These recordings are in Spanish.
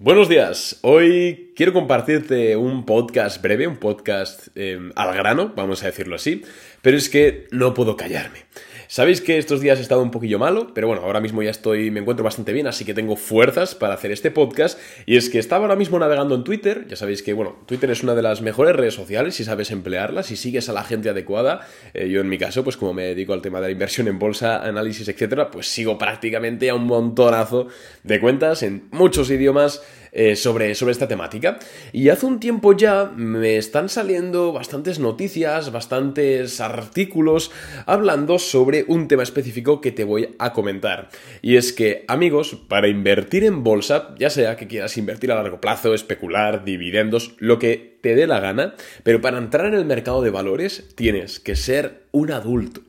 Buenos días, hoy quiero compartirte un podcast breve, un podcast eh, al grano, vamos a decirlo así, pero es que no puedo callarme. Sabéis que estos días he estado un poquillo malo, pero bueno, ahora mismo ya estoy, me encuentro bastante bien, así que tengo fuerzas para hacer este podcast. Y es que estaba ahora mismo navegando en Twitter, ya sabéis que, bueno, Twitter es una de las mejores redes sociales si sabes emplearla, si sigues a la gente adecuada. Eh, yo en mi caso, pues como me dedico al tema de la inversión en bolsa, análisis, etcétera, pues sigo prácticamente a un montonazo de cuentas en muchos idiomas. Eh, sobre, sobre esta temática. Y hace un tiempo ya me están saliendo bastantes noticias, bastantes artículos hablando sobre un tema específico que te voy a comentar. Y es que, amigos, para invertir en bolsa, ya sea que quieras invertir a largo plazo, especular, dividendos, lo que te dé la gana, pero para entrar en el mercado de valores tienes que ser un adulto.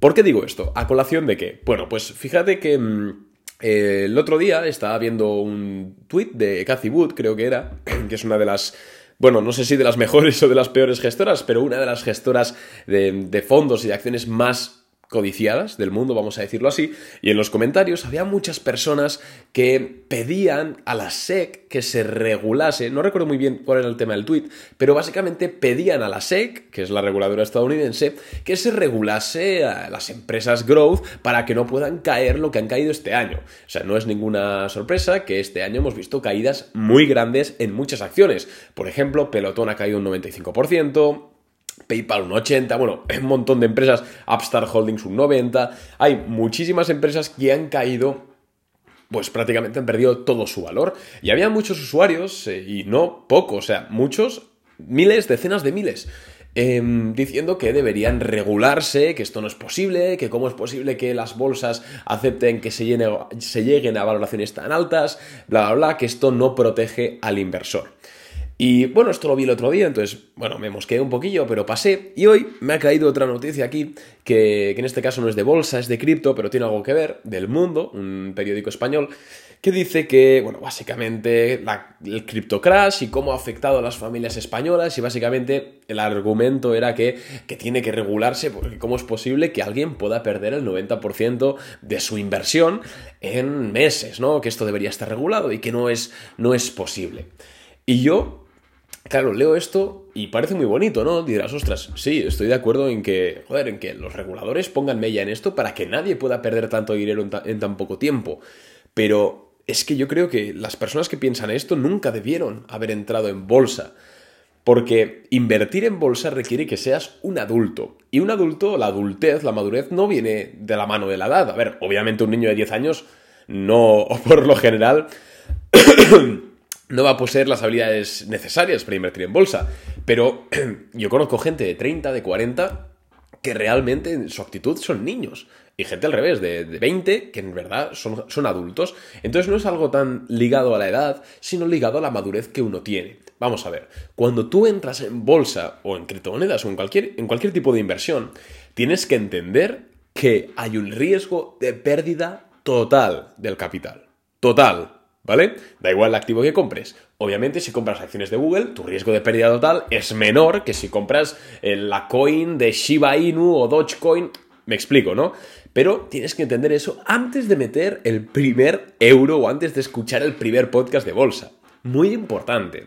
¿Por qué digo esto? ¿A colación de qué? Bueno, pues fíjate que... Mm, el otro día estaba viendo un tweet de Cathy Wood, creo que era, que es una de las bueno, no sé si de las mejores o de las peores gestoras, pero una de las gestoras de, de, fondos y de acciones más codiciadas del mundo, vamos a decirlo así, y en los comentarios había muchas personas que pedían a la SEC que se regulase, no recuerdo muy bien cuál era el tema del tweet, pero básicamente pedían a la SEC, que es la reguladora estadounidense, que se regulase a las empresas growth para que no puedan caer lo que han caído este año. O sea, no es ninguna sorpresa que este año hemos visto caídas muy grandes en muchas acciones. Por ejemplo, Pelotón ha caído un 95%, PayPal un 80, bueno, un montón de empresas, Upstart Holdings un 90, hay muchísimas empresas que han caído pues prácticamente han perdido todo su valor. Y había muchos usuarios, eh, y no pocos, o sea, muchos, miles, decenas de miles, em, diciendo que deberían regularse, que esto no es posible, que cómo es posible que las bolsas acepten que se, se lleguen a valoraciones tan altas, bla, bla, bla, que esto no protege al inversor. Y bueno, esto lo vi el otro día, entonces, bueno, me mosqueé un poquillo, pero pasé. Y hoy me ha caído otra noticia aquí, que, en este caso no es de bolsa, es de cripto, pero tiene algo que ver, del mundo, un periódico español, que dice que, bueno, básicamente el cripto crash y cómo ha afectado a las familias españolas y básicamente el argumento era que, que tiene que regularse porque cómo es posible que alguien pueda perder el 90% de su inversión en meses, ¿no? Que esto debería estar regulado y que no es, no es posible. Y yo Claro, leo esto y parece muy bonito, ¿no? Dirás, ostras, sí, estoy de acuerdo en que, joder, en que los reguladores pongan mella en esto para que nadie pueda perder tanto dinero en, tan poco tiempo. Pero es que yo creo que las personas que piensan esto nunca debieron haber entrado en bolsa. Porque invertir en bolsa requiere que seas un adulto. Y un adulto, la adultez, la madurez, no viene de la mano de la edad. A ver, obviamente un niño de 10 años no, por lo general, no va a poseer las habilidades necesarias para invertir en bolsa. Pero yo conozco gente de 30, de 40, que realmente en su actitud son niños. Y gente al revés, de, 20, que en verdad son, son, adultos. Entonces no es algo tan ligado a la edad, sino ligado a la madurez que uno tiene. Vamos a ver, cuando tú entras en bolsa o en criptomonedas o en cualquier, en cualquier tipo de inversión, tienes que entender que hay un riesgo de pérdida total del capital. Total. ¿Vale? Da igual el activo que compres. Obviamente, si compras acciones de Google, tu riesgo de pérdida total es menor que si compras eh, la coin de Shiba Inu o Dogecoin. Me explico, ¿no? Pero tienes que entender eso antes de meter el primer euro o antes de escuchar el primer podcast de bolsa. Muy importante.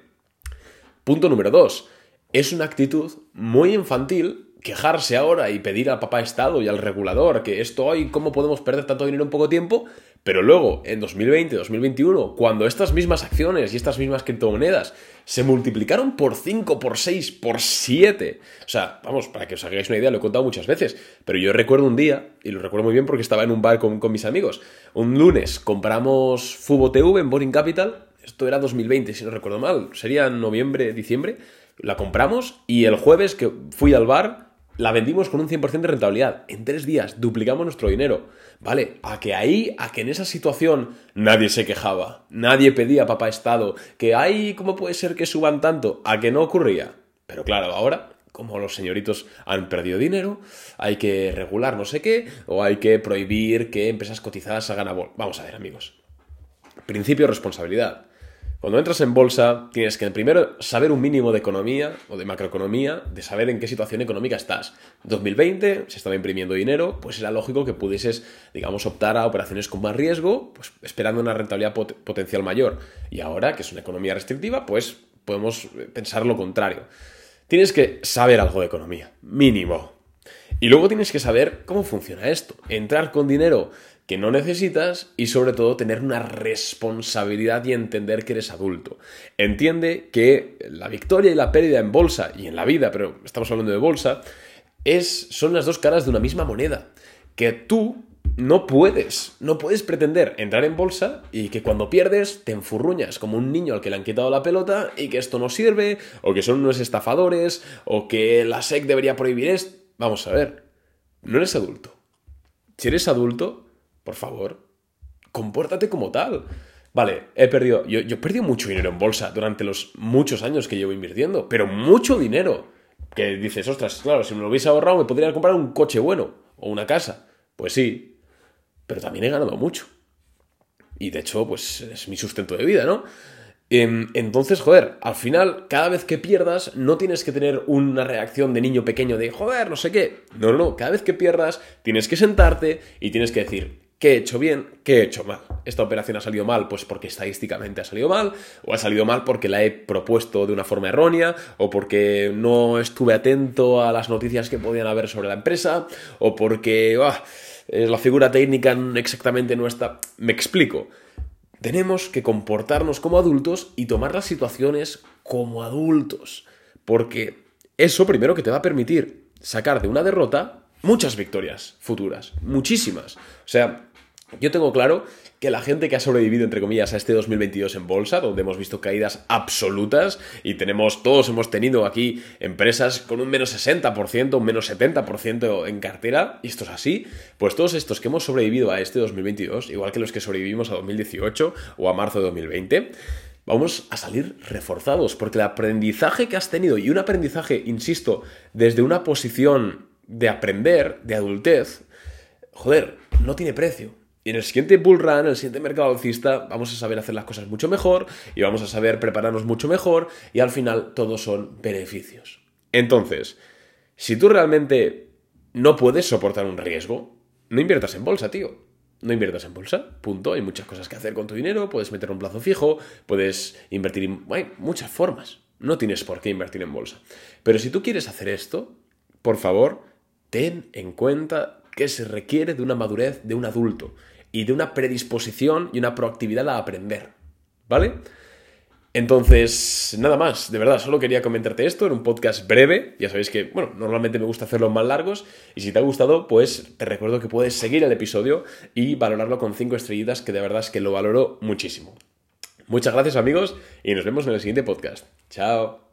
Punto número dos. Es una actitud muy infantil quejarse ahora y pedir al papá Estado y al regulador que esto hoy, ¿cómo podemos perder tanto dinero en poco tiempo? Pero luego, en 2020, 2021, cuando estas mismas acciones y estas mismas criptomonedas se multiplicaron por 5, por 6, por 7, o sea, vamos, para que os hagáis una idea, lo he contado muchas veces, pero yo recuerdo un día, y lo recuerdo muy bien porque estaba en un bar con, mis amigos, un lunes compramos Fubo TV en Boring Capital, esto era 2020, si no recuerdo mal, sería noviembre, diciembre, la compramos y el jueves que fui al bar la vendimos con un 100% de rentabilidad. En tres días duplicamos nuestro dinero. ¿Vale? A que ahí, a que en esa situación nadie se quejaba, nadie pedía papá Estado, que hay, ¿cómo puede ser que suban tanto? A que no ocurría. Pero claro, ahora, como los señoritos han perdido dinero, hay que regular no sé qué, o hay que prohibir que empresas cotizadas hagan abol. Vamos a ver, amigos. Principio de responsabilidad. Cuando entras en bolsa, tienes que primero saber un mínimo de economía o de macroeconomía, de saber en qué situación económica estás. 2020 se estaba imprimiendo dinero, pues era lógico que pudieses, digamos, optar a operaciones con más riesgo, pues esperando una rentabilidad potencial mayor. Y ahora, que es una economía restrictiva, pues podemos pensar lo contrario. Tienes que saber algo de economía, mínimo. Y luego tienes que saber cómo funciona esto. Entrar con dinero que no necesitas y sobre todo tener una responsabilidad y entender que eres adulto. Entiende que la victoria y la pérdida en bolsa y en la vida, pero estamos hablando de bolsa, es, son las dos caras de una misma moneda. Que tú no puedes, no puedes pretender entrar en bolsa y que cuando pierdes te enfurruñas como un niño al que le han quitado la pelota y que esto no sirve, o que son unos estafadores, o que la SEC debería prohibir esto. Vamos a ver, no eres adulto. Si eres adulto, por favor, compórtate como tal. Vale, he perdido, yo, he perdido mucho dinero en bolsa durante los muchos años que llevo invirtiendo, pero mucho dinero. Que dices, ostras, claro, si me lo hubiese ahorrado me podría comprar un coche bueno o una casa. Pues sí, pero también he ganado mucho. Y de hecho, pues es mi sustento de vida, ¿no? Em, entonces, joder, al final, cada vez que pierdas, no tienes que tener una reacción de niño pequeño de, joder, no sé qué. No, no, cada vez que pierdas, tienes que sentarte y tienes que decir, ¿Qué he hecho bien? ¿Qué he hecho mal? ¿Esta operación ha salido mal? Pues porque estadísticamente ha salido mal, o ha salido mal porque la he propuesto de una forma errónea, o porque no estuve atento a las noticias que podían haber sobre la empresa, o porque ah, la figura técnica exactamente no está... Me explico. Tenemos que comportarnos como adultos y tomar las situaciones como adultos, porque eso primero que te va a permitir sacar de una derrota muchas victorias futuras, muchísimas. O sea, yo tengo claro que la gente que ha sobrevivido, entre comillas, a este 2022 en bolsa, donde hemos visto caídas absolutas y tenemos, todos hemos tenido aquí empresas con un menos 60%, un menos 70% en cartera, y esto es así, pues todos estos que hemos sobrevivido a este 2022, igual que los que sobrevivimos a 2018 o a marzo de 2020, vamos a salir reforzados, porque el aprendizaje que has tenido, y un aprendizaje, insisto, desde una posición de aprender, de adultez, joder, no tiene precio. Y en el siguiente bull run, en el siguiente mercado alcista, vamos a saber hacer las cosas mucho mejor y vamos a saber prepararnos mucho mejor y al final todos son beneficios. Entonces, si tú realmente no puedes soportar un riesgo, no inviertas en bolsa, tío. No inviertas en bolsa, punto. Hay muchas cosas que hacer con tu dinero, puedes meter un plazo fijo, puedes invertir en... Hay muchas formas. No tienes por qué invertir en bolsa. Pero si tú quieres hacer esto, por favor, ten en cuenta que se requiere de una madurez de un adulto y de una predisposición y una proactividad a aprender. ¿Vale? Entonces, nada más, de verdad, solo quería comentarte esto en un podcast breve. Ya sabéis que, bueno, normalmente me gusta hacerlos más largos. Y si te ha gustado, pues te recuerdo que puedes seguir el episodio y valorarlo con 5 estrellitas, que de verdad es que lo valoro muchísimo. Muchas gracias amigos y nos vemos en el siguiente podcast. Chao.